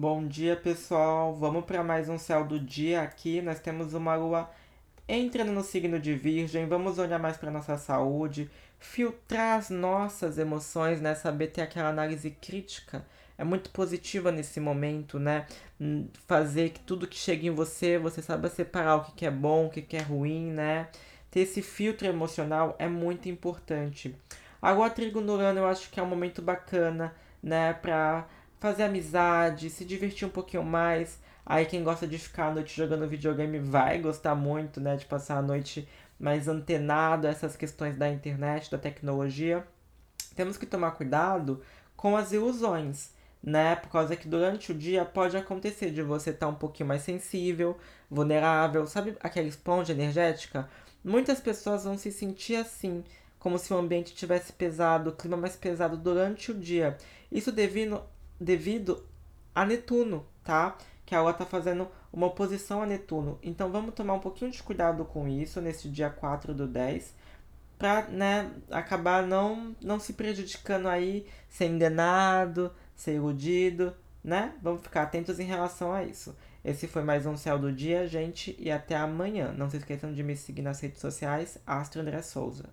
Bom dia, pessoal. Vamos para mais um céu do dia aqui. Nós temos uma lua entrando no signo de Virgem. Vamos olhar mais para nossa saúde, filtrar as nossas emoções, né? Saber ter aquela análise crítica. É muito positiva nesse momento, né? Hum, fazer que tudo que chega em você, você saiba separar o que é bom, o que é ruim, né? Ter esse filtro emocional é muito importante. Agora, Trigo no eu acho que é um momento bacana, né? Pra fazer amizade, se divertir um pouquinho mais. Aí quem gosta de ficar à noite jogando videogame vai gostar muito, né, de passar a noite mais antenado a essas questões da internet, da tecnologia. Temos que tomar cuidado com as ilusões, né? Por causa que durante o dia pode acontecer de você estar tá um pouquinho mais sensível, vulnerável, sabe aquela esponja energética? Muitas pessoas vão se sentir assim, como se o ambiente tivesse pesado, o clima mais pesado durante o dia. Isso devido devido a Netuno, tá? Que a Lua tá fazendo uma oposição a Netuno. Então vamos tomar um pouquinho de cuidado com isso nesse dia 4 do 10, para né, acabar não, não se prejudicando aí, ser enganado, ser iludido, né? Vamos ficar atentos em relação a isso. Esse foi mais um Céu do Dia, gente, e até amanhã. Não se esqueçam de me seguir nas redes sociais, Astro André Souza.